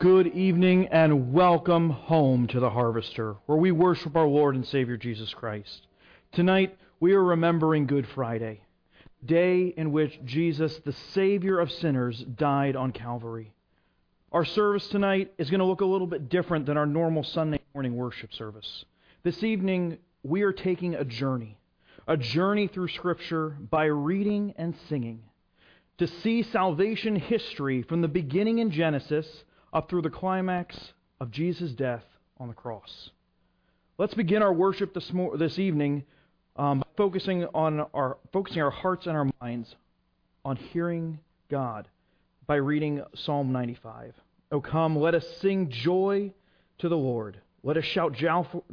Good evening and welcome home to the Harvester, where we worship our Lord and Savior Jesus Christ. Tonight, we are remembering Good Friday, day in which Jesus, the Savior of sinners, died on Calvary. Our service tonight is going to look a little bit different than our normal Sunday morning worship service. This evening, we are taking a journey, a journey through Scripture by reading and singing to see salvation history from the beginning in Genesis up through the climax of Jesus' death on the cross. Let's begin our worship this, mo- this evening um, focusing on our focusing our hearts and our minds on hearing God by reading Psalm 95. Oh come, let us sing joy to the Lord. Let us shout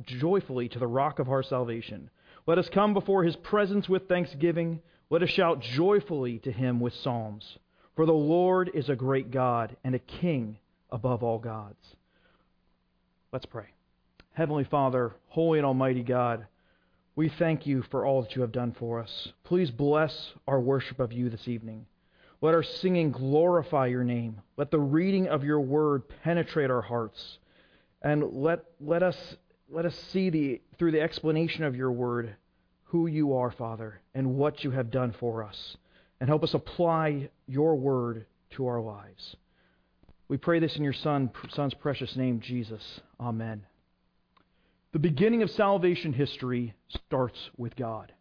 joyfully to the rock of our salvation. Let us come before his presence with thanksgiving. Let us shout joyfully to him with psalms. For the Lord is a great God and a king above all gods. Let's pray. Heavenly Father, holy and almighty God, we thank you for all that you have done for us. Please bless our worship of you this evening. Let our singing glorify your name. Let the reading of your word penetrate our hearts. And let, let, us, let us see the, through the explanation of your word who you are, Father, and what you have done for us. And help us apply your word to our lives. We pray this in your Son, Son's precious name, Jesus. Amen. The beginning of salvation history starts with God.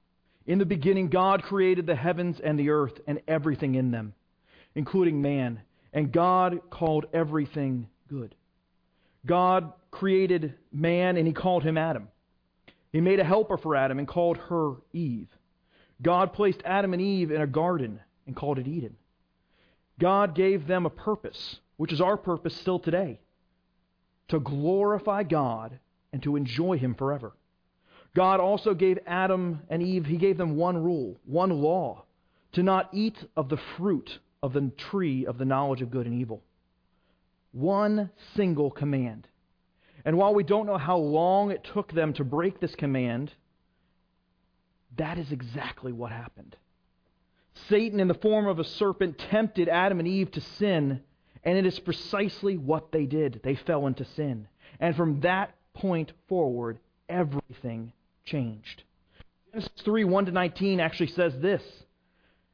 In the beginning, God created the heavens and the earth and everything in them, including man. And God called everything good. God created man and he called him Adam. He made a helper for Adam and called her Eve. God placed Adam and Eve in a garden and called it Eden. God gave them a purpose which is our purpose still today to glorify God and to enjoy Him forever. God also gave Adam and Eve, He gave them one rule, one law to not eat of the fruit of the tree of the knowledge of good and evil. One single command. And while we don't know how long it took them to break this command, that is exactly what happened. Satan, in the form of a serpent, tempted Adam and Eve to sin and it is precisely what they did. They fell into sin. And from that point forward, everything changed. Genesis 3 1 to 19 actually says this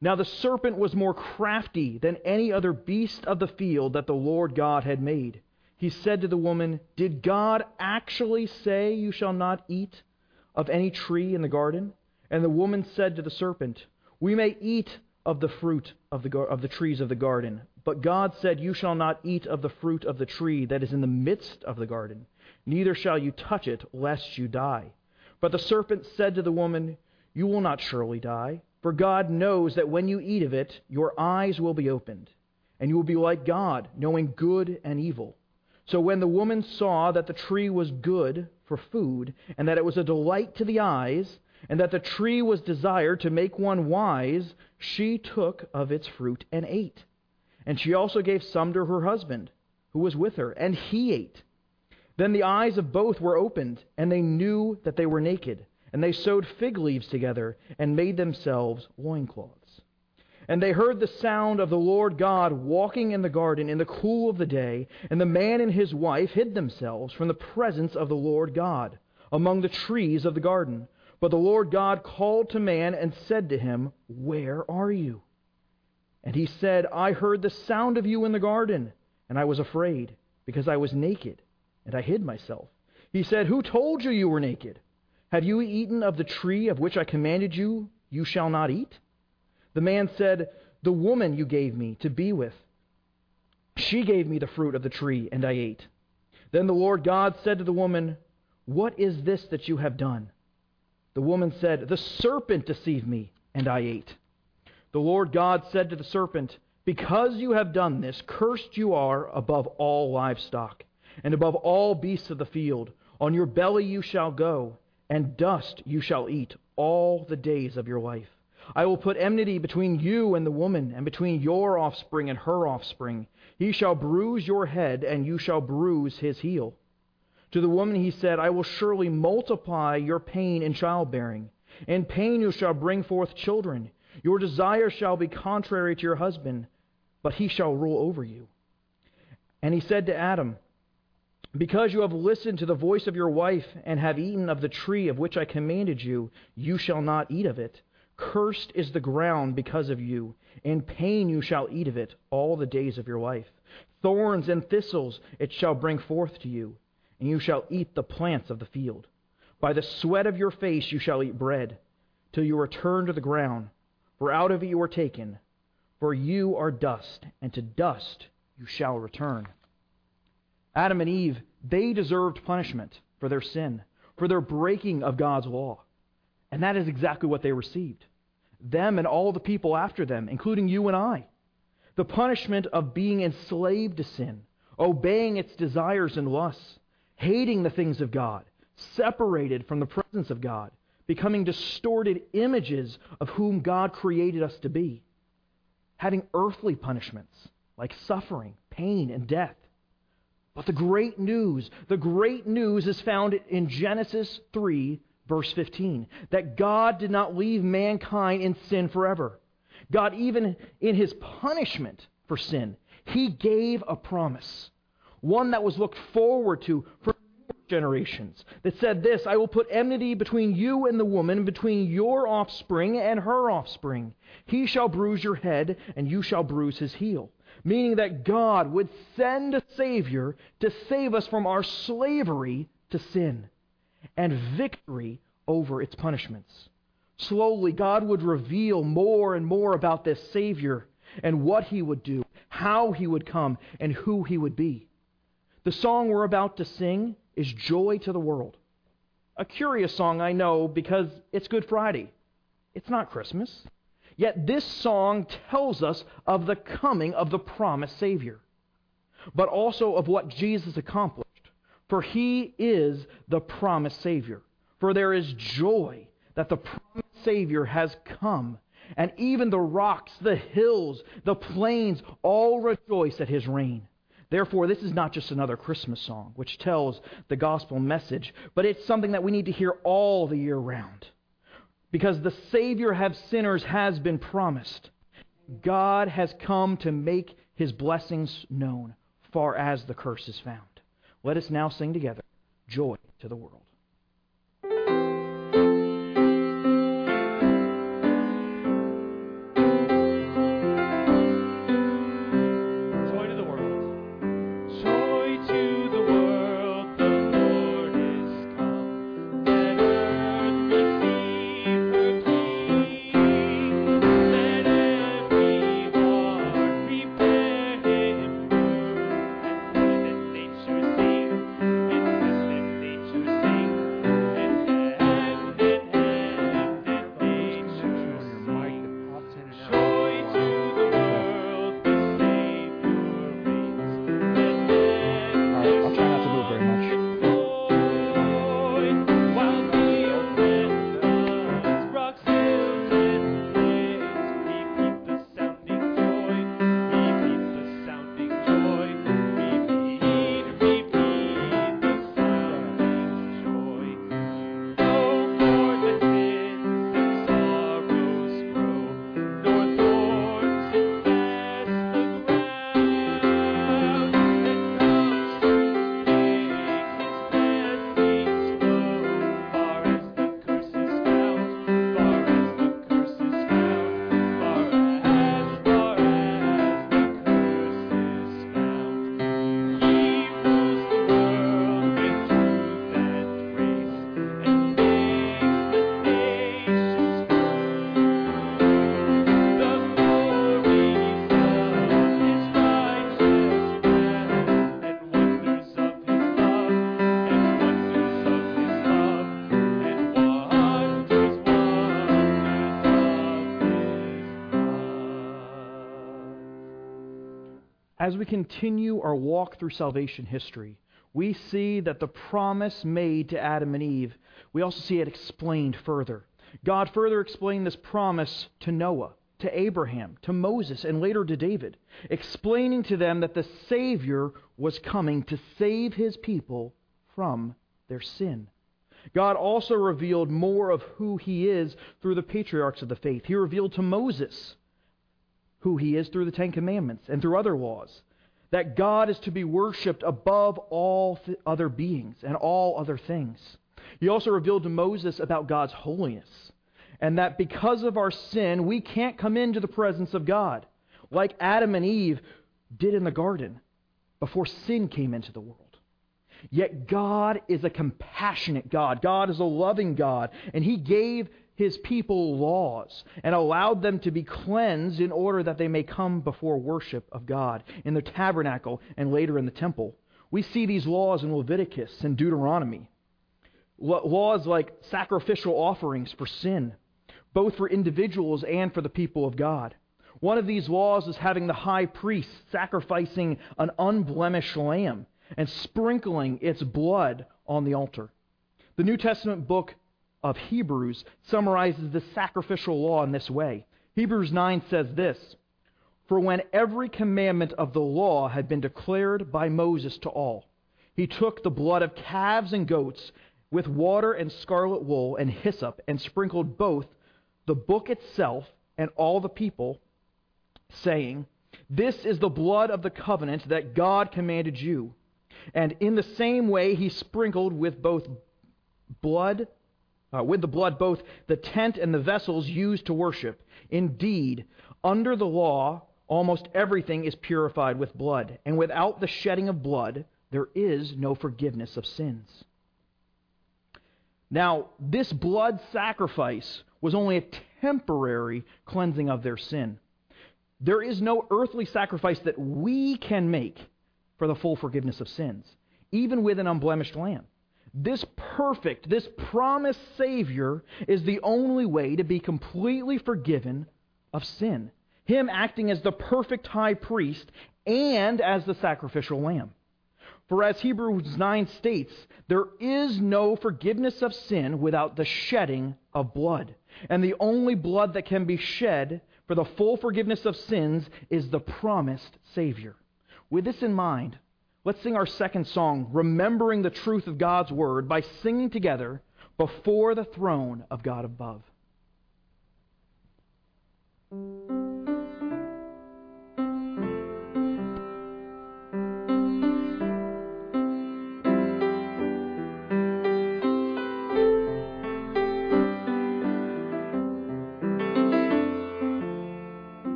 Now the serpent was more crafty than any other beast of the field that the Lord God had made. He said to the woman, Did God actually say you shall not eat of any tree in the garden? And the woman said to the serpent, We may eat of the fruit of the, of the trees of the garden. But God said, You shall not eat of the fruit of the tree that is in the midst of the garden, neither shall you touch it, lest you die. But the serpent said to the woman, You will not surely die, for God knows that when you eat of it, your eyes will be opened, and you will be like God, knowing good and evil. So when the woman saw that the tree was good for food, and that it was a delight to the eyes, and that the tree was desired to make one wise, she took of its fruit and ate. And she also gave some to her husband, who was with her, and he ate. Then the eyes of both were opened, and they knew that they were naked. And they sewed fig leaves together, and made themselves loincloths. And they heard the sound of the Lord God walking in the garden in the cool of the day, and the man and his wife hid themselves from the presence of the Lord God among the trees of the garden. But the Lord God called to man and said to him, Where are you? And he said, I heard the sound of you in the garden, and I was afraid, because I was naked, and I hid myself. He said, Who told you you were naked? Have you eaten of the tree of which I commanded you, you shall not eat? The man said, The woman you gave me to be with, she gave me the fruit of the tree, and I ate. Then the Lord God said to the woman, What is this that you have done? The woman said, The serpent deceived me, and I ate. The Lord God said to the serpent, Because you have done this, cursed you are above all livestock, and above all beasts of the field. On your belly you shall go, and dust you shall eat all the days of your life. I will put enmity between you and the woman, and between your offspring and her offspring. He shall bruise your head, and you shall bruise his heel. To the woman he said, I will surely multiply your pain in childbearing. In pain you shall bring forth children. Your desire shall be contrary to your husband, but he shall rule over you. And he said to Adam, Because you have listened to the voice of your wife and have eaten of the tree of which I commanded you, you shall not eat of it. Cursed is the ground because of you. In pain you shall eat of it all the days of your life. Thorns and thistles it shall bring forth to you, and you shall eat the plants of the field. By the sweat of your face you shall eat bread, till you return to the ground, for out of it you are taken. For you are dust, and to dust you shall return. Adam and Eve, they deserved punishment for their sin, for their breaking of God's law. And that is exactly what they received. Them and all the people after them, including you and I. The punishment of being enslaved to sin, obeying its desires and lusts, hating the things of God, separated from the presence of God, becoming distorted images of whom God created us to be, having earthly punishments like suffering, pain, and death. But the great news, the great news is found in Genesis 3, verse 15, that God did not leave mankind in sin forever. God, even in his punishment for sin, he gave a promise, one that was looked forward to for generations, that said this I will put enmity between you and the woman, between your offspring and her offspring. He shall bruise your head, and you shall bruise his heel meaning that God would send a Savior to save us from our slavery to sin and victory over its punishments. Slowly, God would reveal more and more about this Savior and what He would do, how He would come, and who He would be. The song we're about to sing is Joy to the World. A curious song, I know, because it's Good Friday. It's not Christmas. Yet this song tells us of the coming of the promised Savior, but also of what Jesus accomplished. For he is the promised Savior. For there is joy that the promised Savior has come, and even the rocks, the hills, the plains all rejoice at his reign. Therefore, this is not just another Christmas song which tells the gospel message, but it's something that we need to hear all the year round because the Savior of sinners has been promised. God has come to make his blessings known, far as the curse is found. Let us now sing together Joy to the World. As we continue our walk through salvation history, we see that the promise made to Adam and Eve, we also see it explained further. God further explained this promise to Noah, to Abraham, to Moses, and later to David, explaining to them that the Savior was coming to save his people from their sin. God also revealed more of who he is through the patriarchs of the faith. He revealed to Moses who he is through the Ten Commandments and through other laws. that God is to be worshiped above all th- other beings and all other things. He also revealed to Moses about God's holiness, and that because of our sin, we can't come into the presence of God, like Adam and Eve did in the garden before sin came into the world. Yet God is a compassionate God. God is a loving God, and He gave his people laws and allowed them to be cleansed in order that they may come before worship of God in the tabernacle and later in the temple. We see these laws in Leviticus and Deuteronomy. Laws like sacrificial offerings for sin, both for individuals and for the people of God. One of these laws is having the high priest sacrificing an unblemished lamb and sprinkling its blood on the altar. The New Testament book of Hebrews summarizes the sacrificial law in this way. Hebrews 9 says this For when every commandment of the law had been declared by Moses to all, he took the blood of calves and goats with water and scarlet wool and hyssop and sprinkled both the book itself and all the people, saying, This is the blood of the covenant that God commanded you. And in the same way he sprinkled with both blood uh, with the blood both the tent and the vessels used to worship. Indeed, under the law, almost everything is purified with blood, and without the shedding of blood, there is no forgiveness of sins. Now, this blood sacrifice was only a temporary cleansing of their sin. There is no earthly sacrifice that we can make for the full forgiveness of sins, even with an unblemished lamb. This perfect, this promised Savior is the only way to be completely forgiven of sin. Him acting as the perfect high priest and as the sacrificial lamb. For as Hebrews 9 states, there is no forgiveness of sin without the shedding of blood. And the only blood that can be shed for the full forgiveness of sins is the promised Savior. With this in mind, Let's sing our second song, remembering the truth of God's word, by singing together before the throne of God above.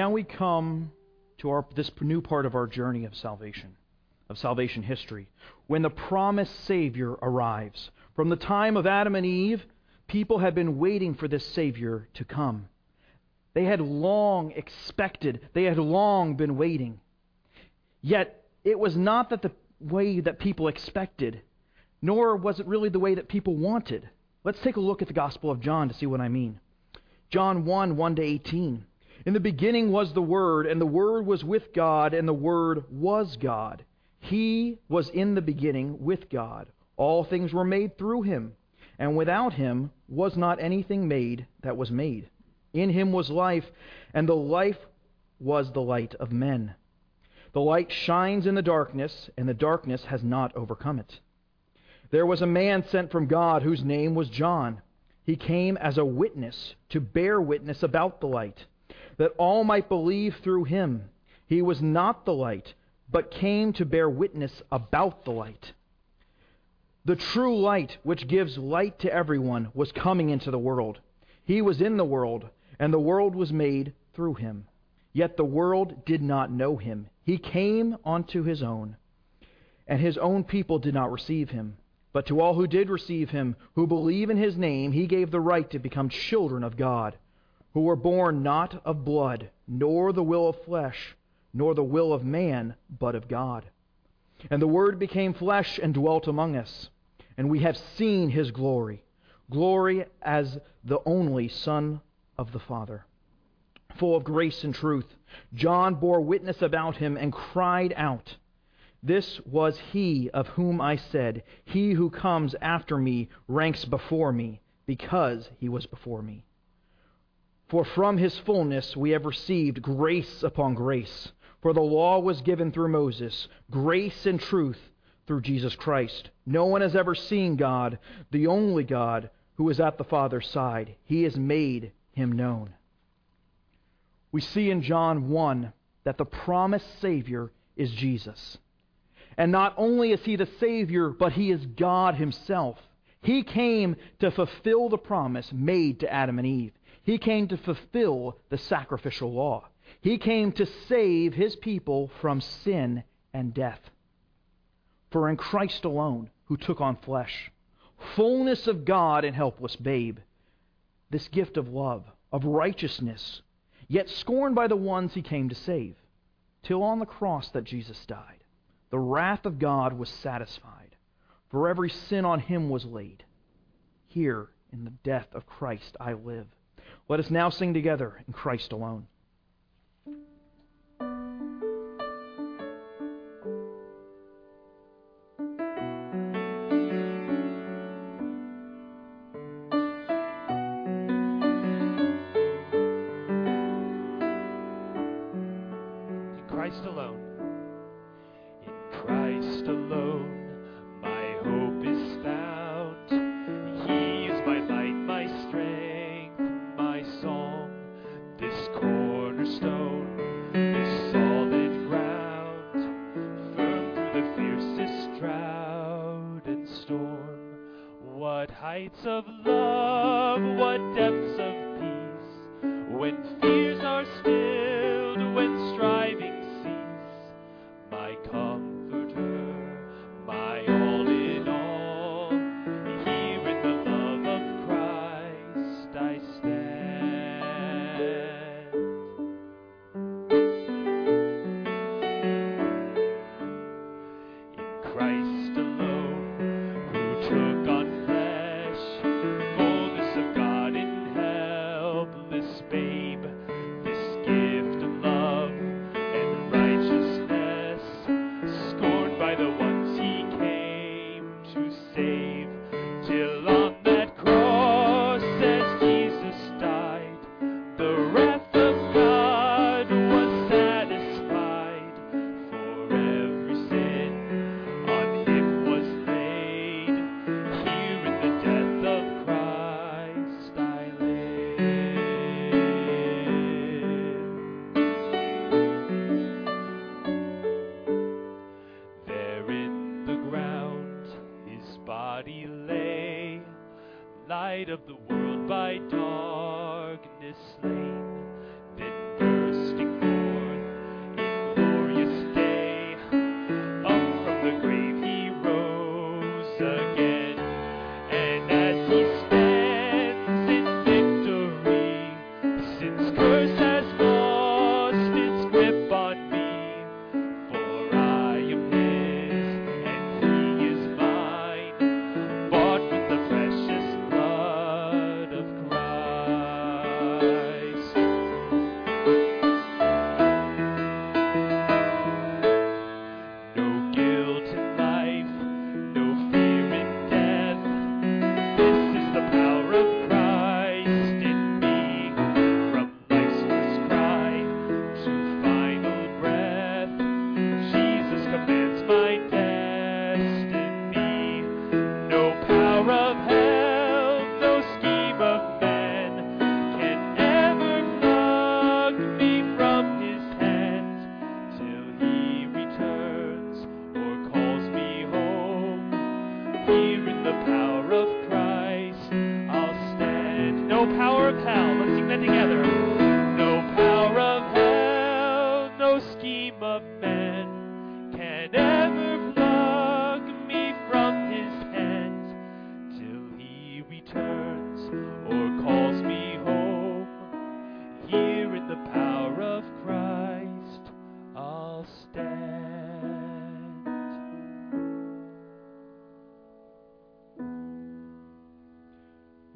Now we come to our, this new part of our journey of salvation. of salvation history, when the promised Savior arrives. From the time of Adam and Eve, people had been waiting for this Savior to come. They had long expected, they had long been waiting. Yet, it was not that the way that people expected, nor was it really the way that people wanted. Let's take a look at the Gospel of John to see what I mean. John 1 1 to 18. In the beginning was the Word, and the Word was with God, and the Word was God. He was in the beginning with God. All things were made through him, and without him was not anything made that was made. In him was life, and the life was the light of men. The light shines in the darkness, and the darkness has not overcome it. There was a man sent from God whose name was John. He came as a witness to bear witness about the light, that all might believe through him. He was not the light but came to bear witness about the light. The true light, which gives light to everyone, was coming into the world. He was in the world, and the world was made through him. Yet the world did not know him. He came unto his own, and his own people did not receive him. But to all who did receive him, who believe in his name, he gave the right to become children of God, who were born not of blood, nor the will of flesh nor the will of man, but of God. And the Word became flesh and dwelt among us, and we have seen his glory glory as the only Son of the Father. Full of grace and truth, John bore witness about him and cried out, This was he of whom I said, He who comes after me ranks before me, because he was before me. For from his fullness we have received grace upon grace. For the law was given through Moses, grace and truth through Jesus Christ. No one has ever seen God, the only God who is at the Father's side. He has made him known. We see in John 1 that the promised Savior is Jesus. And not only is he the Savior, but he is God himself. He came to fulfill the promise made to Adam and Eve. He came to fulfill the sacrificial law. He came to save his people from sin and death. For in Christ alone, who took on flesh, fullness of God and helpless babe, this gift of love, of righteousness, yet scorned by the ones he came to save, till on the cross that Jesus died, the wrath of God was satisfied, for every sin on him was laid. Here, in the death of Christ, I live. Let us now sing together in Christ alone.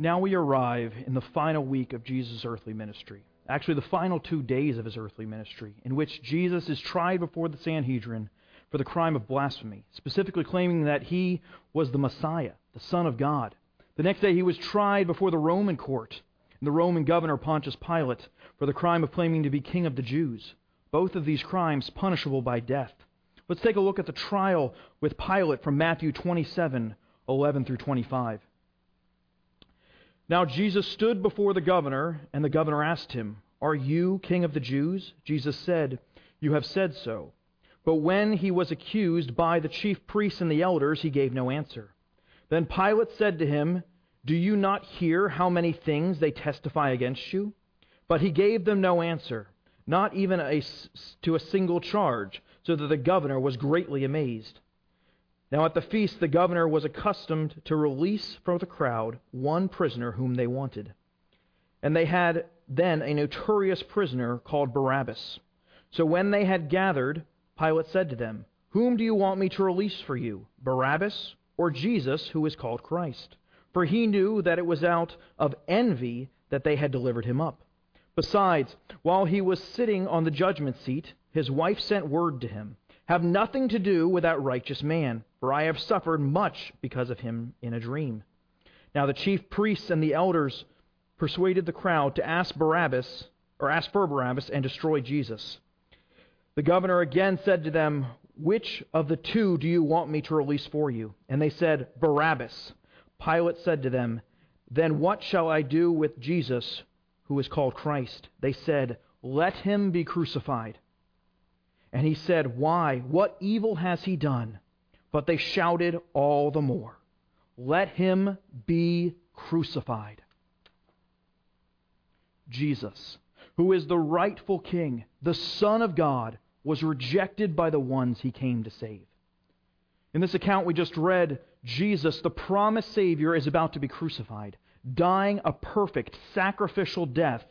Now we arrive in the final week of Jesus' earthly ministry. Actually, the final two days of his earthly ministry, in which Jesus is tried before the Sanhedrin for the crime of blasphemy, specifically claiming that he was the Messiah, the Son of God. The next day, he was tried before the Roman court and the Roman governor Pontius Pilate for the crime of claiming to be king of the Jews. Both of these crimes punishable by death. Let's take a look at the trial with Pilate from Matthew 27 11 through 25. Now Jesus stood before the governor, and the governor asked him, Are you king of the Jews? Jesus said, You have said so. But when he was accused by the chief priests and the elders, he gave no answer. Then Pilate said to him, Do you not hear how many things they testify against you? But he gave them no answer, not even a, to a single charge, so that the governor was greatly amazed. Now at the feast, the governor was accustomed to release from the crowd one prisoner whom they wanted. And they had then a notorious prisoner called Barabbas. So when they had gathered, Pilate said to them, Whom do you want me to release for you, Barabbas or Jesus, who is called Christ? For he knew that it was out of envy that they had delivered him up. Besides, while he was sitting on the judgment seat, his wife sent word to him Have nothing to do with that righteous man, for I have suffered much because of him in a dream. Now the chief priests and the elders persuaded the crowd to ask Barabbas, or ask for Barabbas, and destroy Jesus. The governor again said to them, Which of the two do you want me to release for you? And they said, Barabbas. Pilate said to them, Then what shall I do with Jesus, who is called Christ? They said, Let him be crucified. And he said, Why? What evil has he done? But they shouted all the more, Let him be crucified. Jesus, who is the rightful king, the Son of God, was rejected by the ones he came to save. In this account we just read, Jesus, the promised Savior, is about to be crucified, dying a perfect sacrificial death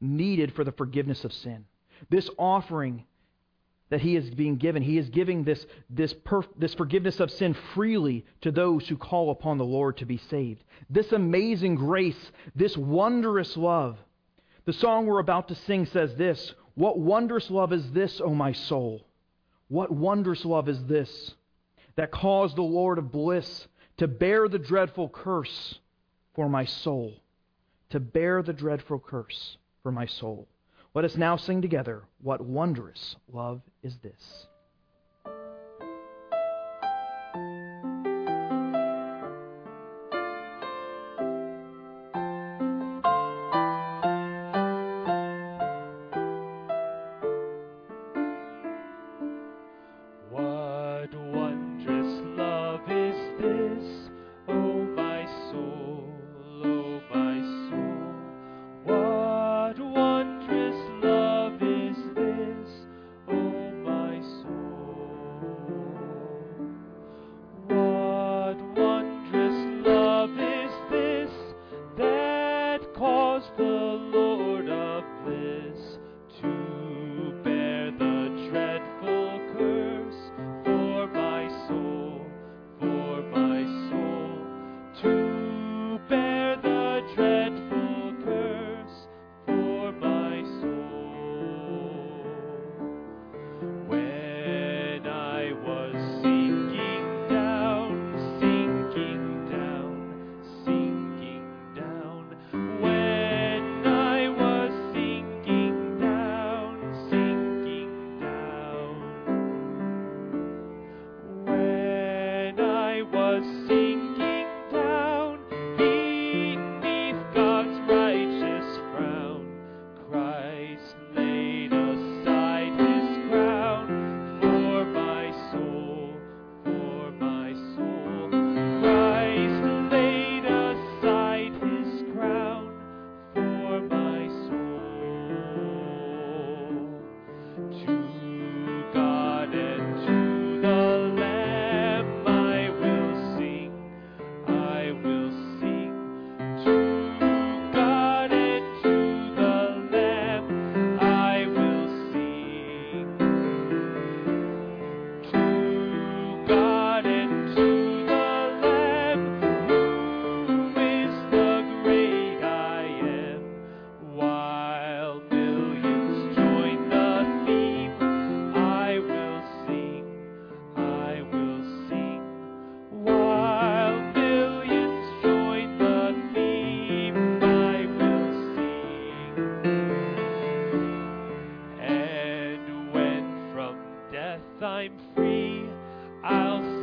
needed for the forgiveness of sin. This offering that he is being given, he is giving this, this, perf- this forgiveness of sin freely to those who call upon the Lord to be saved. This amazing grace, this wondrous love. The song we're about to sing says this What wondrous love is this, O my soul? What wondrous love is this that caused the Lord of bliss to bear the dreadful curse for my soul? To bear the dreadful curse for my soul. Let us now sing together, What wondrous love is this? death I'm free. I'll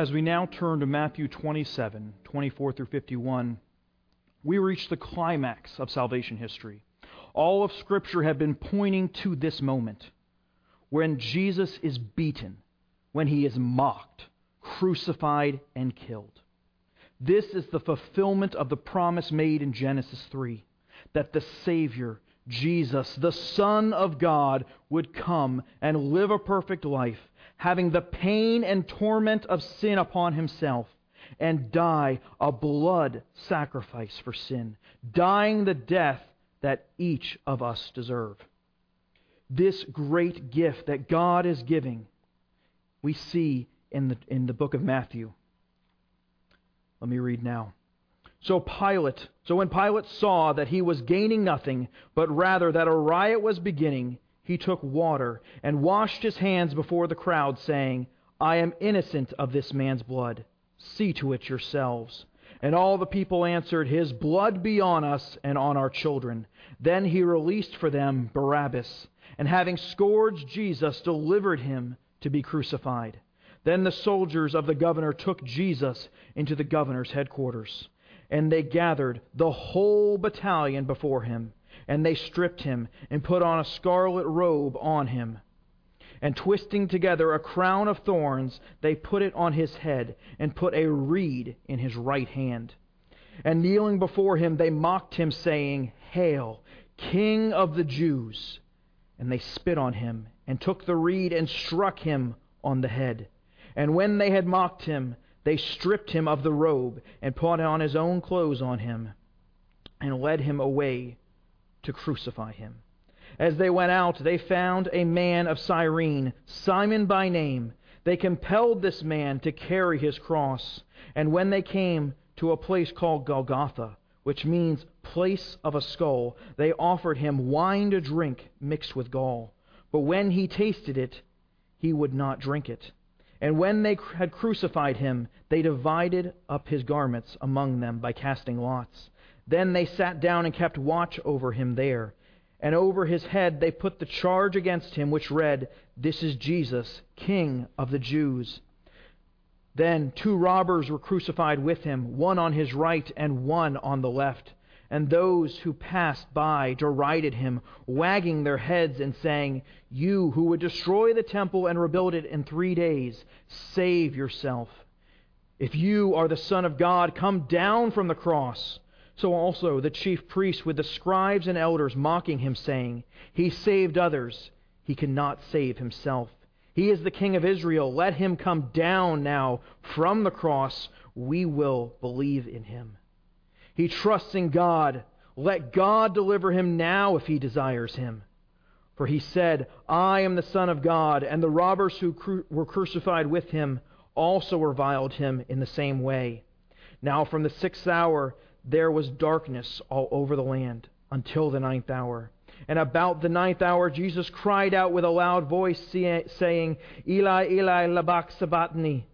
As we now turn to Matthew 27, 24 through 51, we reach the climax of salvation history. All of Scripture had been pointing to this moment when Jesus is beaten, when he is mocked, crucified, and killed. This is the fulfillment of the promise made in Genesis 3 that the Savior, Jesus, the Son of God, would come and live a perfect life, having the pain and torment of sin upon himself, and die a blood sacrifice for sin, dying the death that each of us deserve. This great gift that God is giving, we see in the, in the book of Matthew. Let me read now. So Pilate, so when Pilate saw that he was gaining nothing, but rather that a riot was beginning, he took water and washed his hands before the crowd, saying, I am innocent of this man's blood. See to it yourselves. And all the people answered, His blood be on us and on our children. Then he released for them Barabbas, and having scourged Jesus, delivered him to be crucified. Then the soldiers of the governor took Jesus into the governor's headquarters. And they gathered the whole battalion before him. And they stripped him and put on a scarlet robe on him. And twisting together a crown of thorns, they put it on his head and put a reed in his right hand. And kneeling before him, they mocked him, saying, Hail, King of the Jews! And they spit on him and took the reed and struck him on the head. And when they had mocked him, they stripped him of the robe and put on his own clothes on him and led him away to crucify him. As they went out, they found a man of Cyrene, Simon by name. They compelled this man to carry his cross. And when they came to a place called Golgotha, which means place of a skull, they offered him wine to drink mixed with gall. But when he tasted it, he would not drink it. And when they had crucified him, they divided up his garments among them by casting lots. Then they sat down and kept watch over him there. And over his head they put the charge against him, which read, This is Jesus, King of the Jews. Then two robbers were crucified with him, one on his right and one on the left. And those who passed by derided him, wagging their heads and saying, You who would destroy the temple and rebuild it in three days, save yourself. If you are the Son of God, come down from the cross. So also the chief priests with the scribes and elders mocking him, saying, He saved others, he cannot save himself. He is the King of Israel. Let him come down now from the cross. We will believe in him. He trusts in God. Let God deliver him now if he desires him. For he said, I am the Son of God, and the robbers who cru- were crucified with him also reviled him in the same way. Now from the sixth hour there was darkness all over the land until the ninth hour. And about the ninth hour Jesus cried out with a loud voice, saying, Eli, Eli, lama sabachthani.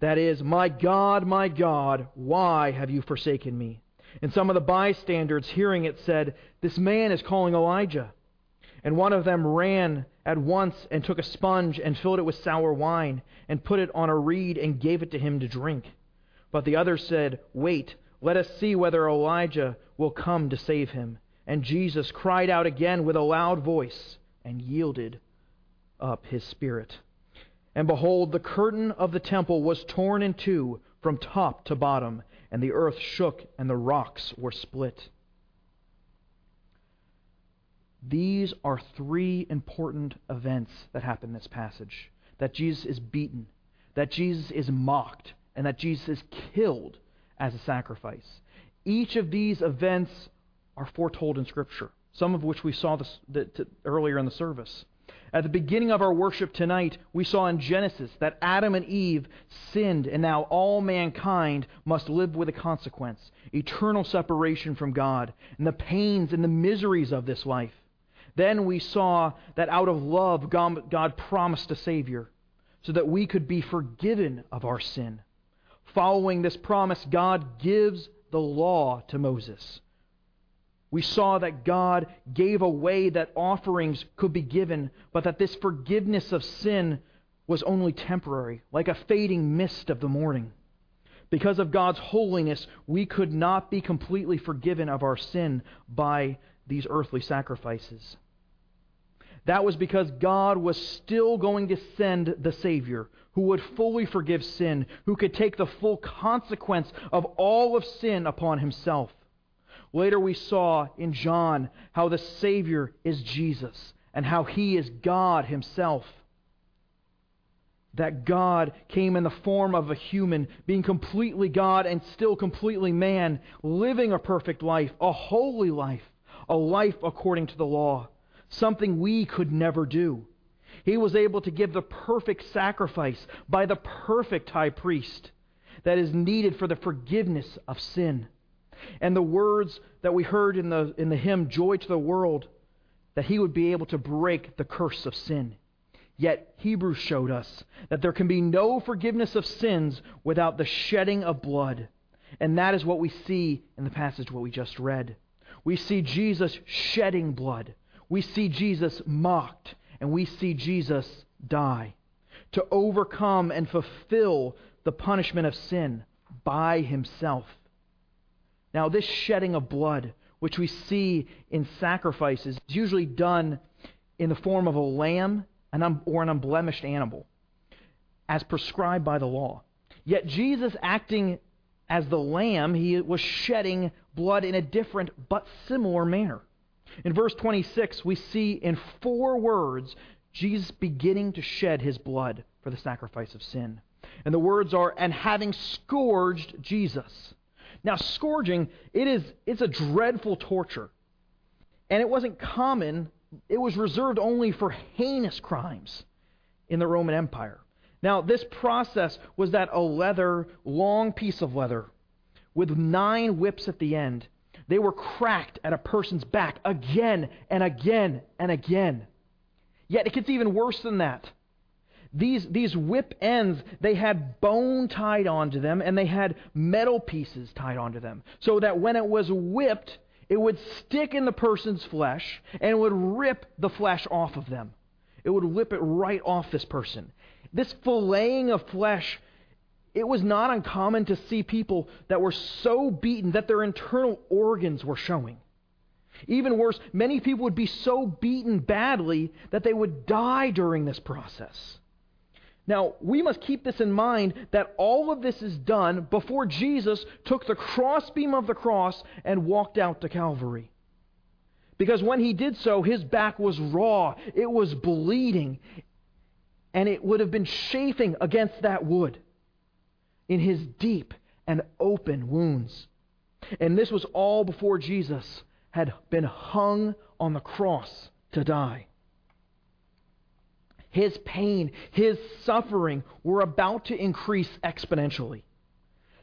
That is, My God, my God, why have you forsaken me? And some of the bystanders, hearing it, said, This man is calling Elijah. And one of them ran at once and took a sponge and filled it with sour wine and put it on a reed and gave it to him to drink. But the other said, Wait, let us see whether Elijah will come to save him. And Jesus cried out again with a loud voice and yielded up his spirit. And behold, the curtain of the temple was torn in two from top to bottom and the earth shook, and the rocks were split. These are three important events that happen in this passage that Jesus is beaten, that Jesus is mocked, and that Jesus is killed as a sacrifice. Each of these events are foretold in Scripture, some of which we saw this, the, to, earlier in the service. At the beginning of our worship tonight, we saw in Genesis that Adam and Eve sinned, and now all mankind must live with a consequence eternal separation from God, and the pains and the miseries of this life. Then we saw that out of love, God promised a Savior so that we could be forgiven of our sin. Following this promise, God gives the law to Moses we saw that God gave a way that offerings could be given, but that this forgiveness of sin was only temporary, like a fading mist of the morning. Because of God's holiness, we could not be completely forgiven of our sin by these earthly sacrifices. That was because God was still going to send the Savior who would fully forgive sin, who could take the full consequence of all of sin upon himself. Later, we saw in John how the Savior is Jesus and how he is God himself. That God came in the form of a human, being completely God and still completely man, living a perfect life, a holy life, a life according to the law, something we could never do. He was able to give the perfect sacrifice by the perfect high priest that is needed for the forgiveness of sin. And the words that we heard in the, in the hymn, Joy to the World, that he would be able to break the curse of sin. Yet Hebrews showed us that there can be no forgiveness of sins without the shedding of blood. And that is what we see in the passage what we just read. We see Jesus shedding blood. We see Jesus mocked and we see Jesus die to overcome and fulfill the punishment of sin by himself. Now, this shedding of blood, which we see in sacrifices, is usually done in the form of a lamb and um, or an unblemished animal, as prescribed by the law. Yet Jesus, acting as the lamb, he was shedding blood in a different but similar manner. In verse 26, we see in four words Jesus beginning to shed his blood for the sacrifice of sin. And the words are, and having scourged Jesus. Now, scourging, it is, it's a dreadful torture. And it wasn't common, it was reserved only for heinous crimes in the Roman Empire. Now, this process was that a leather, long piece of leather with nine whips at the end they were cracked at a person's back again and again and again. Yet it gets even worse than that. These, these whip ends, they had bone tied onto them and they had metal pieces tied onto them. So that when it was whipped, it would stick in the person's flesh and would rip the flesh off of them. It would whip it right off this person. This filleting of flesh it was not uncommon to see people that were so beaten that their internal organs were showing. Even worse, many people would be so beaten badly that they would die during this process. Now, we must keep this in mind that all of this is done before Jesus took the crossbeam of the cross and walked out to Calvary. Because when he did so, his back was raw, it was bleeding, and it would have been chafing against that wood in his deep and open wounds. And this was all before Jesus had been hung on the cross to die. His pain, his suffering were about to increase exponentially.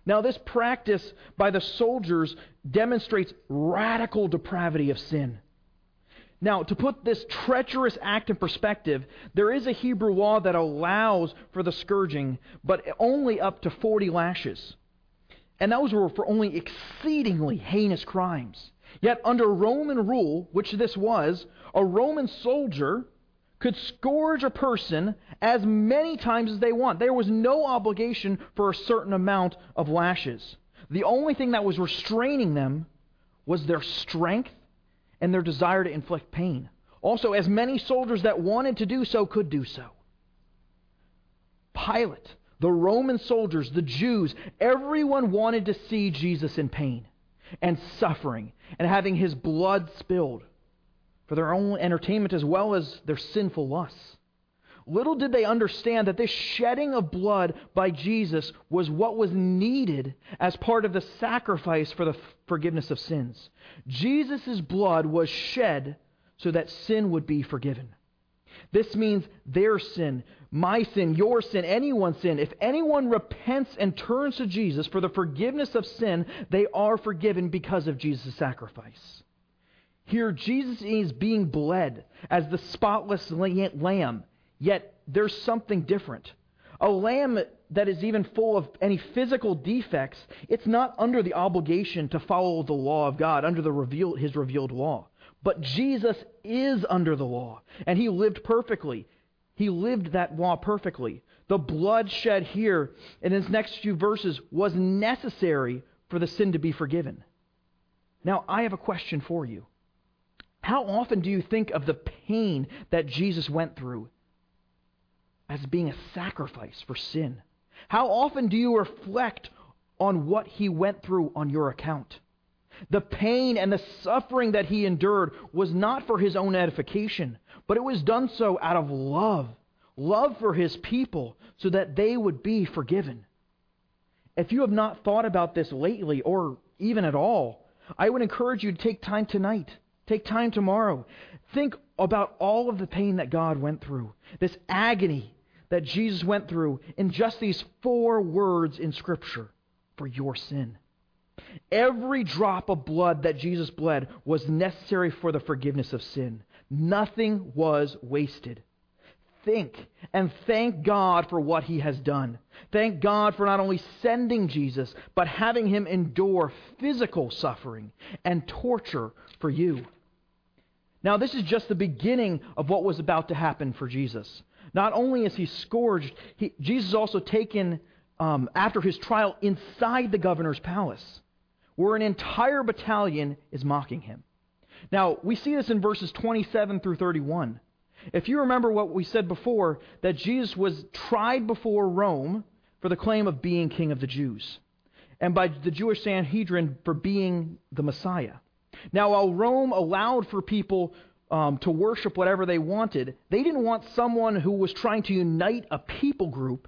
Now, this practice by the soldiers demonstrates radical depravity of sin. Now, to put this treacherous act in perspective, there is a Hebrew law that allows for the scourging, but only up to 40 lashes. And those were for only exceedingly heinous crimes. Yet, under Roman rule, which this was, a Roman soldier could scourge a person as many times as they want. There was no obligation for a certain amount of lashes. The only thing that was restraining them was their strength and their desire to inflict pain. Also, as many soldiers that wanted to do so could do so. Pilate, the Roman soldiers, the Jews, everyone wanted to see Jesus in pain and suffering and having his blood spilled for their own entertainment as well as their sinful lusts. Little did they understand that this shedding of blood by Jesus was what was needed as part of the sacrifice for the forgiveness of sins. Jesus' blood was shed so that sin would be forgiven. This means their sin, my sin, your sin, anyone's sin. If anyone repents and turns to Jesus for the forgiveness of sin, they are forgiven because of Jesus' sacrifice. Here, Jesus is being bled as the spotless lamb Yet there's something different. A lamb that is even full of any physical defects, it's not under the obligation to follow the law of God, under the revealed, his revealed law. But Jesus is under the law, and he lived perfectly. He lived that law perfectly. The blood shed here in his next few verses was necessary for the sin to be forgiven. Now, I have a question for you. How often do you think of the pain that Jesus went through as being a sacrifice for sin? How often do you reflect on what he went through on your account? The pain and the suffering that he endured was not for his own edification, but it was done so out of love love for his people, so that they would be forgiven. If you have not thought about this lately or even at all, I would encourage you to take time tonight, take time tomorrow. Think about all of the pain that God went through, this agony that Jesus went through in just these four words in Scripture for your sin. Every drop of blood that Jesus bled was necessary for the forgiveness of sin. Nothing was wasted. Think and thank God for what he has done. Thank God for not only sending Jesus, but having him endure physical suffering and torture for you. Now, this is just the beginning of what was about to happen for Jesus. Not only is he scourged, he, Jesus is also taken um, after his trial inside the governor's palace where an entire battalion is mocking him. Now, we see this in verses 27 through 31. If you remember what we said before, that Jesus was tried before Rome for the claim of being king of the Jews, and by the Jewish Sanhedrin for being the Messiah. Now, while Rome allowed for people um, to worship whatever they wanted, they didn't want someone who was trying to unite a people group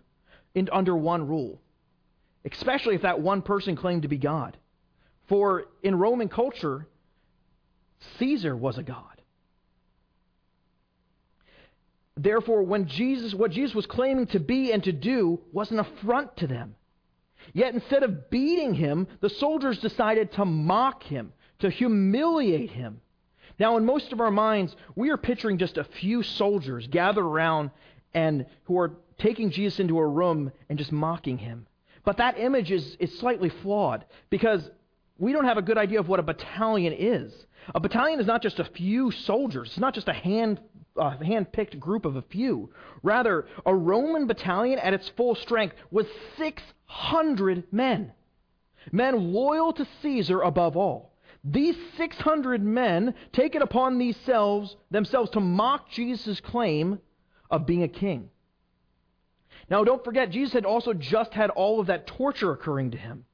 in, under one rule, especially if that one person claimed to be God. For in Roman culture, Caesar was a god. Therefore, when Jesus, what Jesus was claiming to be and to do was an affront to them. Yet instead of beating him, the soldiers decided to mock him, to humiliate him. Now, in most of our minds, we are picturing just a few soldiers gathered around and who are taking Jesus into a room and just mocking him. But that image is, is slightly flawed because we don't have a good idea of what a battalion is. A battalion is not just a few soldiers, it's not just a hand a hand-picked group of a few. Rather, a Roman battalion at its full strength was 600 men. Men loyal to Caesar above all. These 600 men take it upon themselves, themselves to mock Jesus' claim of being a king. Now, don't forget, Jesus had also just had all of that torture occurring to him.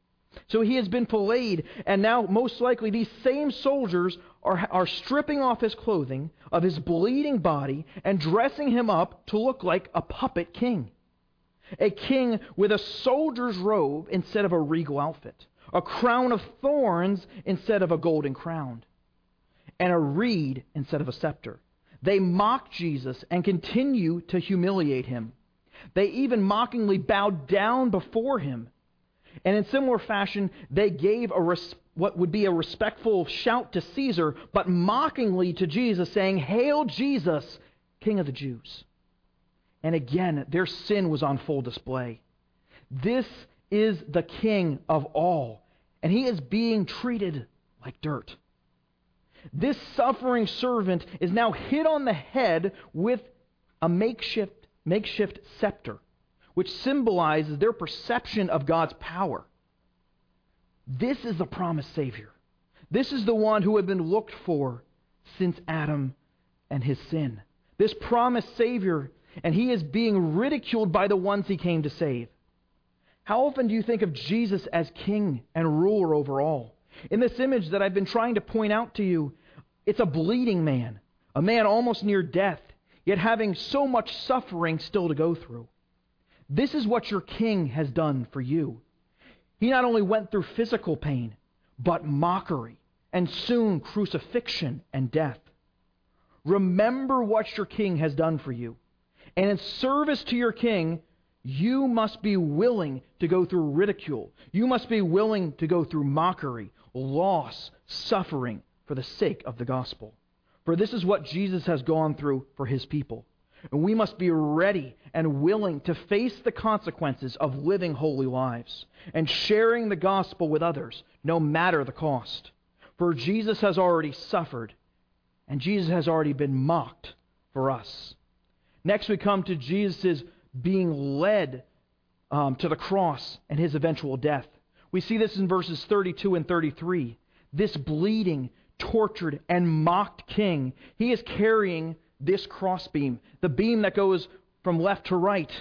So he has been filleted, and now, most likely, these same soldiers are, are stripping off his clothing of his bleeding body and dressing him up to look like a puppet king. A king with a soldier's robe instead of a regal outfit, a crown of thorns instead of a golden crown, and a reed instead of a scepter. They mock Jesus and continue to humiliate him. They even mockingly bow down before him and in similar fashion, they gave a res- what would be a respectful shout to Caesar, but mockingly to Jesus, saying, Hail Jesus, King of the Jews. And again, their sin was on full display. This is the King of all, and he is being treated like dirt. This suffering servant is now hit on the head with a makeshift, makeshift scepter which symbolizes their perception of God's power. This is the promised Savior. This is the one who had been looked for since Adam and his sin. This promised Savior, and he is being ridiculed by the ones he came to save. How often do you think of Jesus as king and ruler over all? In this image that I've been trying to point out to you, it's a bleeding man, a man almost near death, yet having so much suffering still to go through. This is what your king has done for you. He not only went through physical pain, but mockery, and soon crucifixion and death. Remember what your king has done for you. And in service to your king, you must be willing to go through ridicule. You must be willing to go through mockery, loss, suffering for the sake of the gospel. For this is what Jesus has gone through for his people. And we must be ready and willing to face the consequences of living holy lives and sharing the gospel with others, no matter the cost. For Jesus has already suffered, and Jesus has already been mocked for us. Next, we come to Jesus' being led um, to the cross and his eventual death. We see this in verses 32 and 33. This bleeding, tortured, and mocked king, he is carrying this crossbeam, the beam that goes from left to right.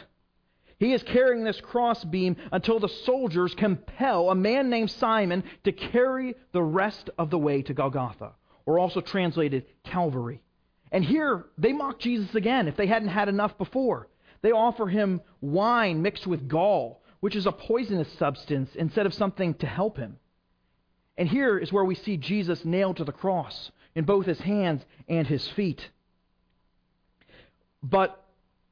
He is carrying this crossbeam until the soldiers compel a man named Simon to carry the rest of the way to Golgotha, or also translated Calvary. And here they mock Jesus again if they hadn't had enough before. They offer him wine mixed with gall, which is a poisonous substance, instead of something to help him. And here is where we see Jesus nailed to the cross in both his hands and his feet. But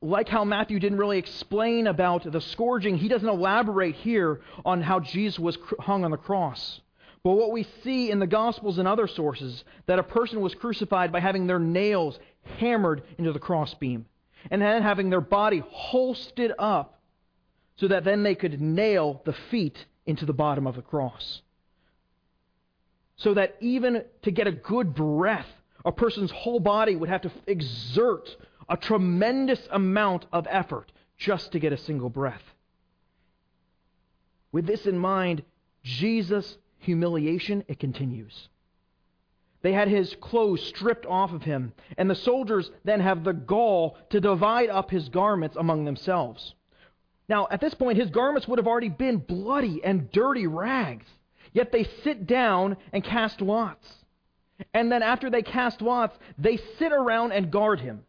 like how Matthew didn't really explain about the scourging, he doesn't elaborate here on how Jesus was hung on the cross. But what we see in the Gospels and other sources, that a person was crucified by having their nails hammered into the crossbeam, and then having their body holstered up so that then they could nail the feet into the bottom of the cross. So that even to get a good breath, a person's whole body would have to exert a tremendous amount of effort just to get a single breath. With this in mind, Jesus' humiliation, it continues. They had his clothes stripped off of him, and the soldiers then have the gall to divide up his garments among themselves. Now, at this point, his garments would have already been bloody and dirty rags. Yet they sit down and cast lots. And then after they cast lots, they sit around and guard him.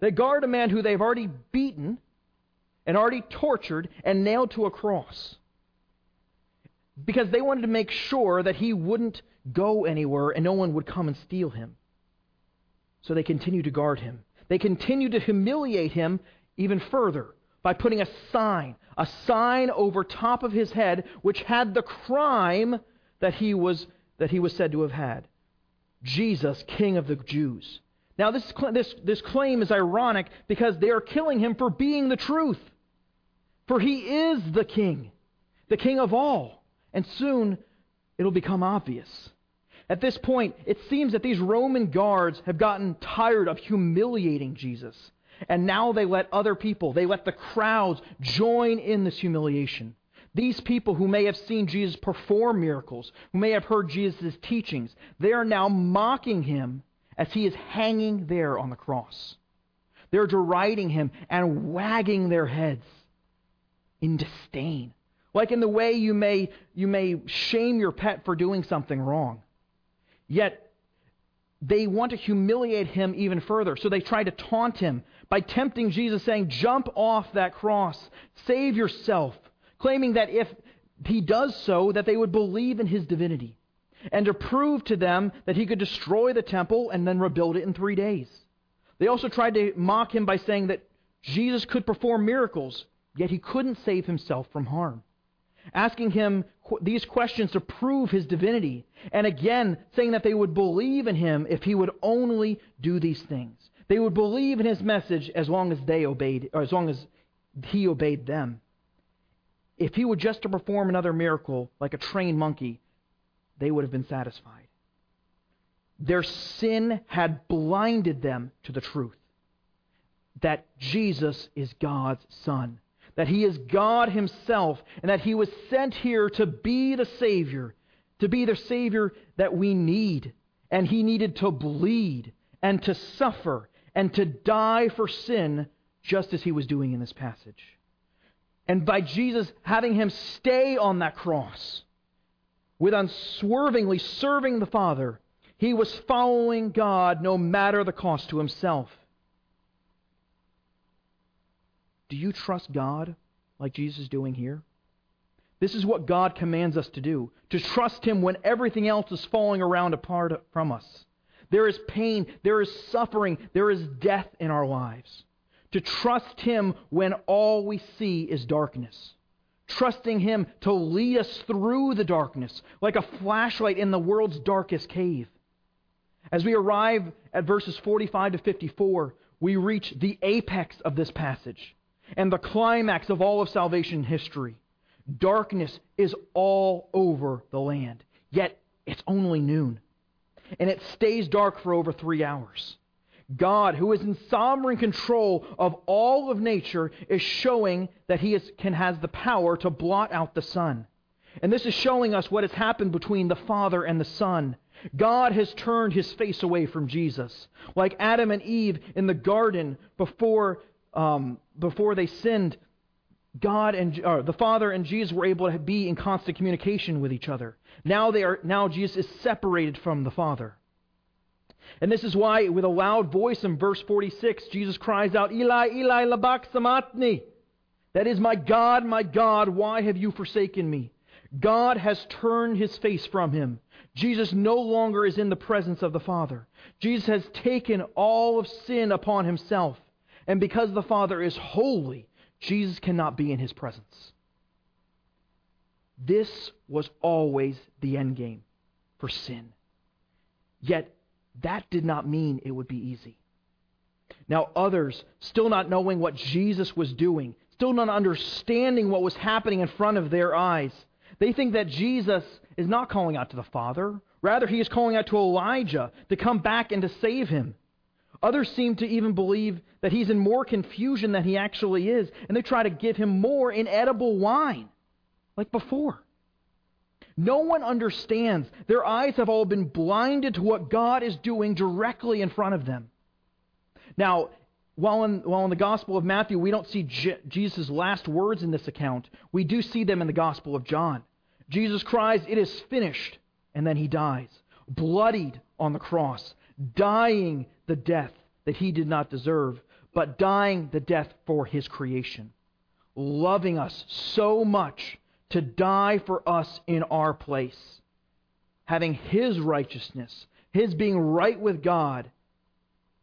They guard a man who they've already beaten and already tortured and nailed to a cross. Because they wanted to make sure that he wouldn't go anywhere and no one would come and steal him. So they continued to guard him. They continued to humiliate him even further by putting a sign, a sign over top of his head which had the crime that he was that he was said to have had. Jesus, King of the Jews. Now, this, this, this claim is ironic because they are killing him for being the truth. For he is the king, the king of all. And soon it'll become obvious. At this point, it seems that these Roman guards have gotten tired of humiliating Jesus. And now they let other people, they let the crowds join in this humiliation. These people who may have seen Jesus perform miracles, who may have heard Jesus' teachings, they are now mocking him as he is hanging there on the cross. They're deriding him and wagging their heads in disdain. Like in the way you may, you may shame your pet for doing something wrong. Yet they want to humiliate him even further. So they try to taunt him by tempting Jesus, saying, Jump off that cross, save yourself, claiming that if he does so, that they would believe in his divinity and to prove to them that he could destroy the temple and then rebuild it in three days. They also tried to mock him by saying that Jesus could perform miracles, yet he couldn't save himself from harm. Asking him these questions to prove his divinity, and again saying that they would believe in him if he would only do these things. They would believe in his message as long as they obeyed, or as long as he obeyed them. If he were just to perform another miracle like a trained monkey, they would have been satisfied. Their sin had blinded them to the truth that Jesus is God's Son, that He is God Himself, and that He was sent here to be the Savior, to be the Savior that we need. And He needed to bleed and to suffer and to die for sin, just as He was doing in this passage. And by Jesus having Him stay on that cross, with unswervingly serving the Father, he was following God no matter the cost to himself. Do you trust God like Jesus is doing here? This is what God commands us to do to trust Him when everything else is falling around apart from us. There is pain, there is suffering, there is death in our lives. To trust Him when all we see is darkness trusting Him to lead us through the darkness, like a flashlight in the world's darkest cave. As we arrive at verses 45 to 54, we reach the apex of this passage and the climax of all of salvation history. Darkness is all over the land, yet it's only noon. And it stays dark for over three hours. God, who is in sovereign control of all of nature, is showing that he is, can has the power to blot out the sun. And this is showing us what has happened between the Father and the Son. God has turned his face away from Jesus. Like Adam and Eve in the garden before, um, before they sinned, God and or the Father and Jesus were able to be in constant communication with each other. Now they are now Jesus is separated from the Father. And this is why, with a loud voice in verse 46, Jesus cries out, Eli, Eli, lama sabachthani. That is, my God, my God, why have you forsaken me? God has turned his face from him. Jesus no longer is in the presence of the Father. Jesus has taken all of sin upon himself. And because the Father is holy, Jesus cannot be in his presence. This was always the end game for sin. Yet, that did not mean it would be easy. Now, others, still not knowing what Jesus was doing, still not understanding what was happening in front of their eyes, they think that Jesus is not calling out to the Father. Rather, he is calling out to Elijah to come back and to save him. Others seem to even believe that he's in more confusion than he actually is, and they try to give him more inedible wine, like before. No one understands. Their eyes have all been blinded to what God is doing directly in front of them. Now, while in, while in the Gospel of Matthew we don't see Je- Jesus' last words in this account, we do see them in the Gospel of John. Jesus cries, It is finished, and then he dies, bloodied on the cross, dying the death that he did not deserve, but dying the death for his creation, loving us so much to die for us in our place, having his righteousness, his being right with God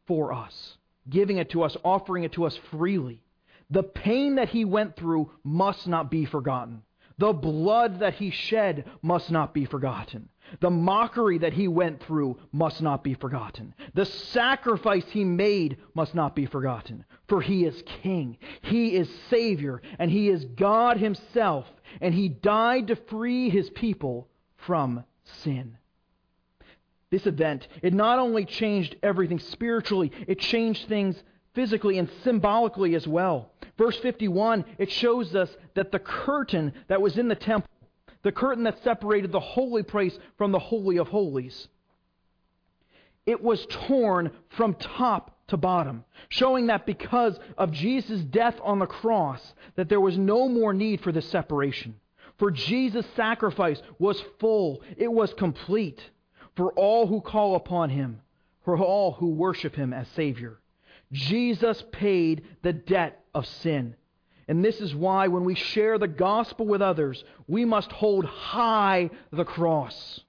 for us giving it to us, offering it to us freely. The pain that he went through must not be forgotten. The blood that he shed must not be forgotten. The mockery that he went through must not be forgotten. The sacrifice he made must not be forgotten. For he is king, he is Savior, and he is God himself, and he died to free his people from sin this event, it not only changed everything spiritually, it changed things physically and symbolically as well. Verse 51, it shows us that the curtain that was in the temple, the curtain that separated the holy place from the Holy of Holies, it was torn from top to bottom, showing that because of Jesus' death on the cross, that there was no more need for this separation. For Jesus' sacrifice was full, it was complete for all who call upon him, for all who worship him as Savior. Jesus paid the debt of sin. And this is why when we share the gospel with others, we must hold high the cross.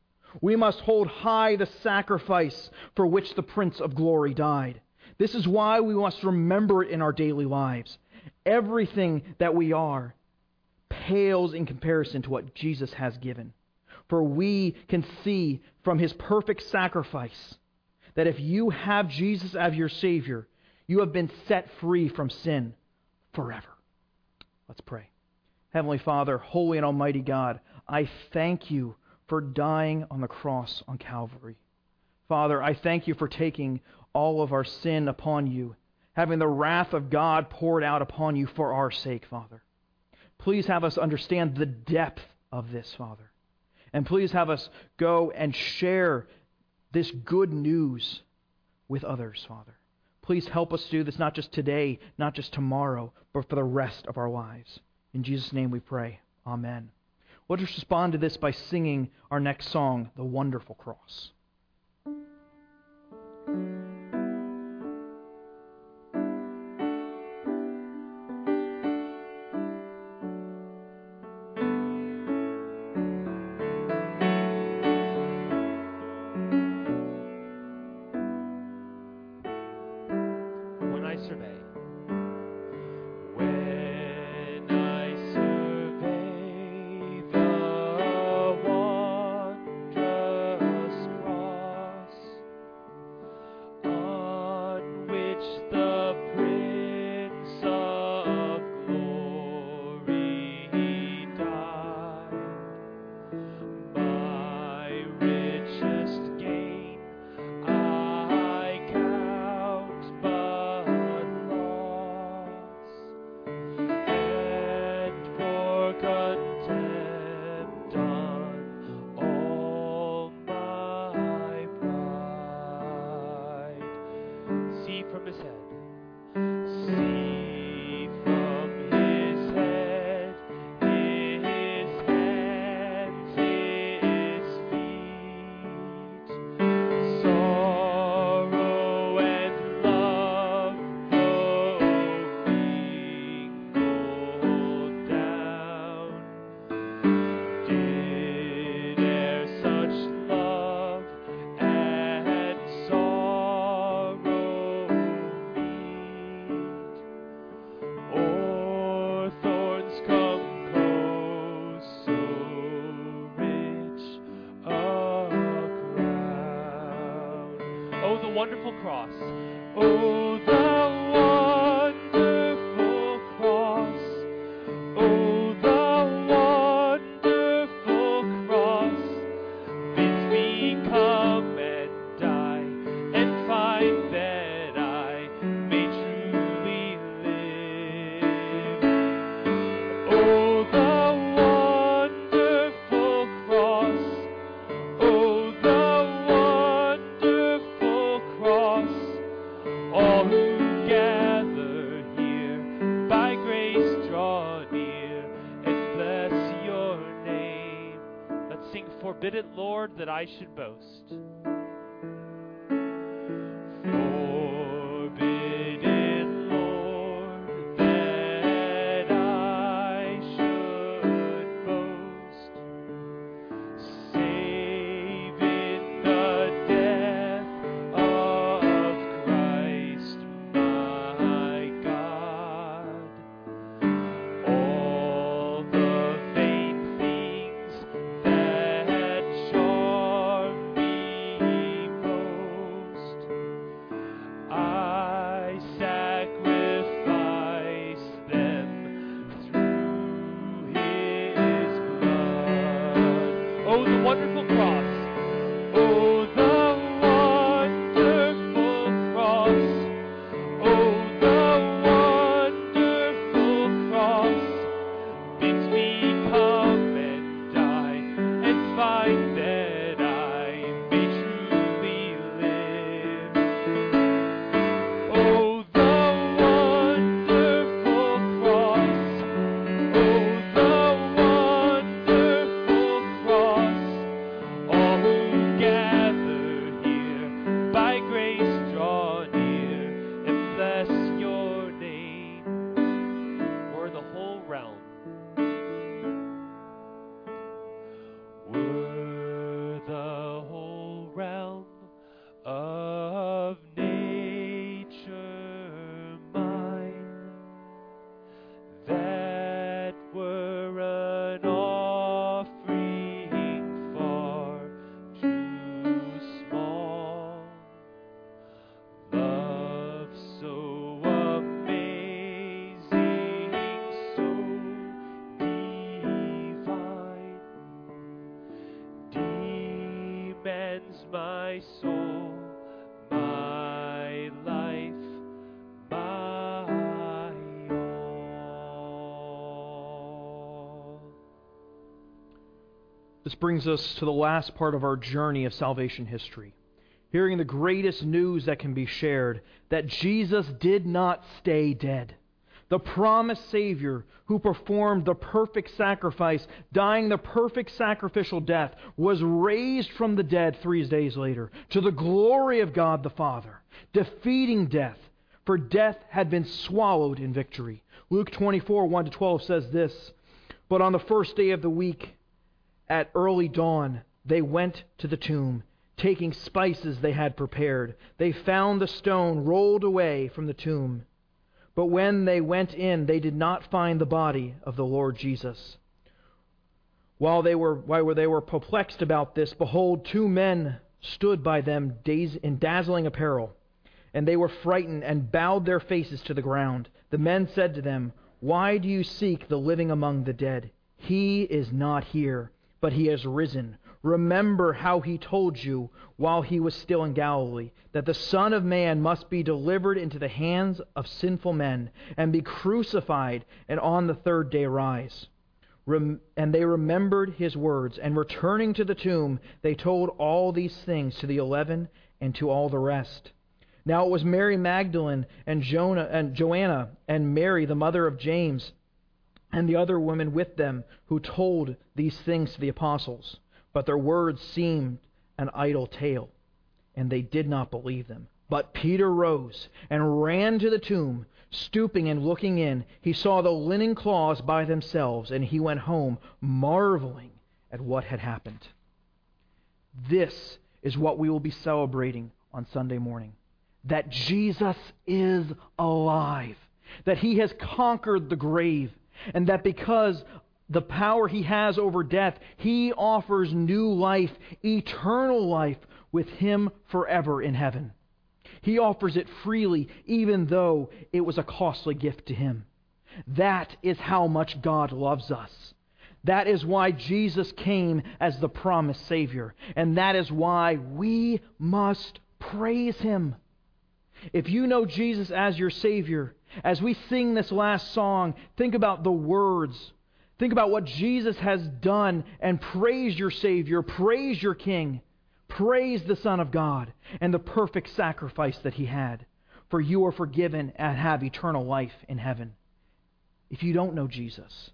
We must hold high the sacrifice for which the Prince of Glory died. This is why we must remember it in our daily lives. Everything that we are pales in comparison to what Jesus has given. For we can see from his perfect sacrifice that if you have Jesus as your Savior, you have been set free from sin forever. Let's pray. Heavenly Father, holy and almighty God, I thank you for dying on the cross on Calvary. Father, I thank you for taking all of our sin upon you, having the wrath of God poured out upon you for our sake, Father. Please have us understand the depth of this, Father. And please have us go and share this good news with others, Father. Please help us do this not just today, not just tomorrow, but for the rest of our lives. In Jesus' name we pray. Amen. Let us respond to this by singing our next song, The Wonderful Cross. Cross. I should boast. Soul, my life. This brings us to the last part of our journey of salvation history. Hearing the greatest news that can be shared that Jesus did not stay dead. The promised Savior who performed the perfect sacrifice, dying the perfect sacrificial death, was raised from the dead three days later to the glory of God the Father, defeating death, for death had been swallowed in victory. Luke 24, 1 to 12 says this But on the first day of the week, at early dawn, they went to the tomb, taking spices they had prepared. They found the stone rolled away from the tomb. But when they went in, they did not find the body of the Lord Jesus. While they were, while they were perplexed about this, behold, two men stood by them in dazzling apparel. And they were frightened and bowed their faces to the ground. The men said to them, Why do you seek the living among the dead? He is not here, but he has risen. Remember how he told you while he was still in Galilee that the Son of Man must be delivered into the hands of sinful men and be crucified and on the third day rise. Rem- and they remembered his words, and returning to the tomb, they told all these things to the eleven and to all the rest. Now it was Mary Magdalene and Jonah and Joanna and Mary the mother of James and the other women with them who told these things to the apostles. But their words seemed an idle tale, and they did not believe them. But Peter rose and ran to the tomb. Stooping and looking in, he saw the linen cloths by themselves, and he went home, marveling at what had happened. This is what we will be celebrating on Sunday morning that Jesus is alive, that he has conquered the grave, and that because the power he has over death, he offers new life, eternal life, with him forever in heaven. He offers it freely, even though it was a costly gift to him. That is how much God loves us. That is why Jesus came as the promised Savior. And that is why we must praise Him. If you know Jesus as your Savior, as we sing this last song, think about the words. Think about what Jesus has done and praise your Savior, praise your King, praise the Son of God, and the perfect sacrifice that He had. For you are forgiven and have eternal life in heaven. If you don't know Jesus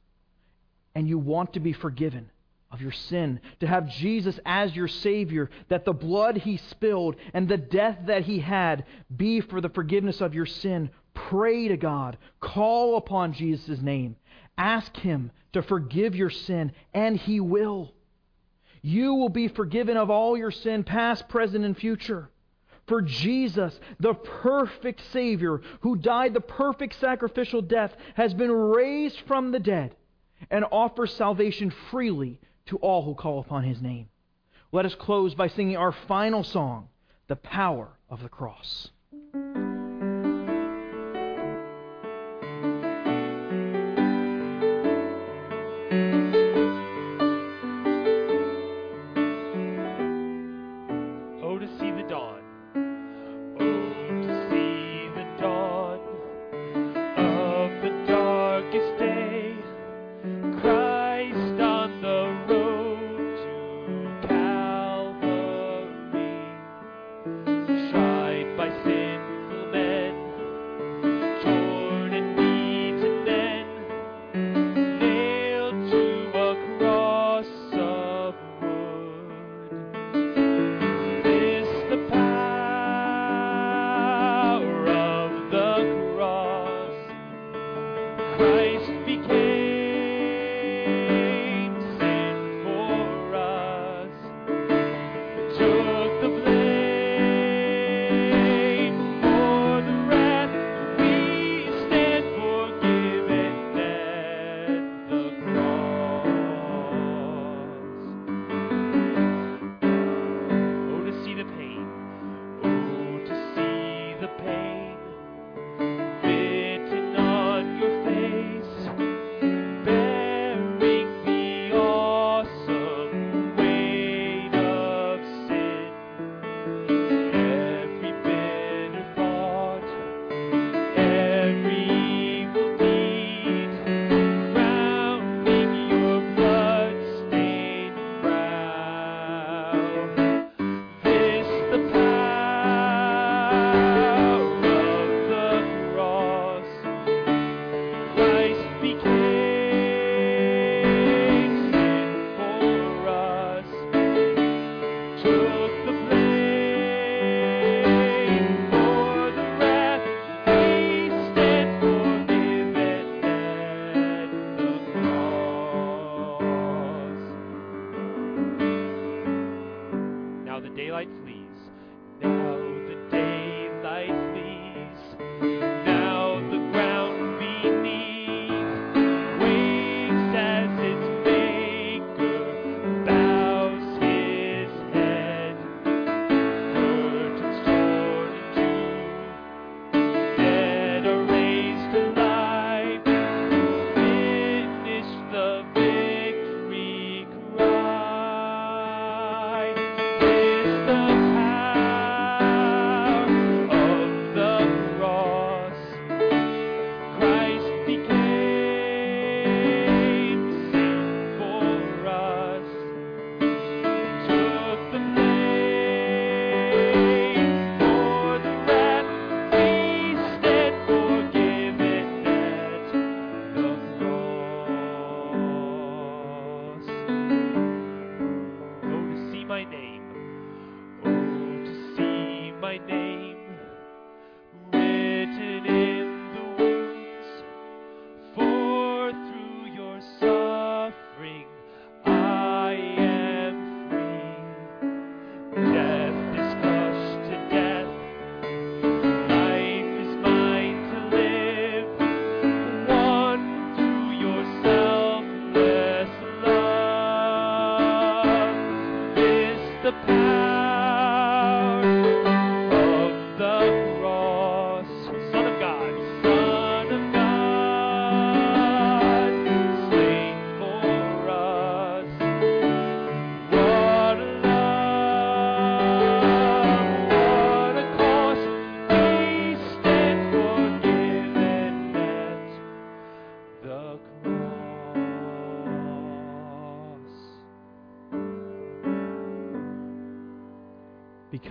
and you want to be forgiven, of your sin, to have Jesus as your Savior, that the blood He spilled and the death that He had be for the forgiveness of your sin. Pray to God. Call upon Jesus' name. Ask Him to forgive your sin, and He will. You will be forgiven of all your sin, past, present, and future. For Jesus, the perfect Savior, who died the perfect sacrificial death, has been raised from the dead and offers salvation freely to all who call upon his name. Let us close by singing our final song, The Power of the Cross.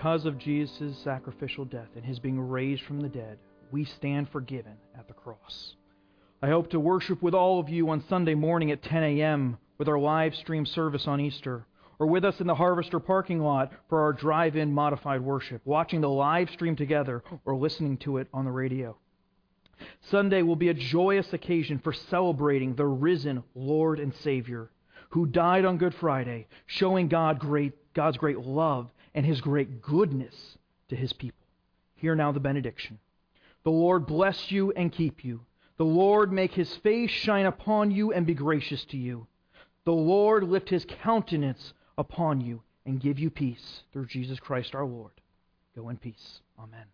Because of Jesus' sacrificial death and his being raised from the dead, we stand forgiven at the cross. I hope to worship with all of you on Sunday morning at 10 a.m. with our live stream service on Easter, or with us in the Harvester parking lot for our drive in modified worship, watching the live stream together or listening to it on the radio. Sunday will be a joyous occasion for celebrating the risen Lord and Savior who died on Good Friday, showing God great, God's great love and his great goodness to his people. Hear now the benediction. The Lord bless you and keep you. The Lord make his face shine upon you and be gracious to you. The Lord lift his countenance upon you and give you peace through Jesus Christ our Lord. Go in peace. Amen.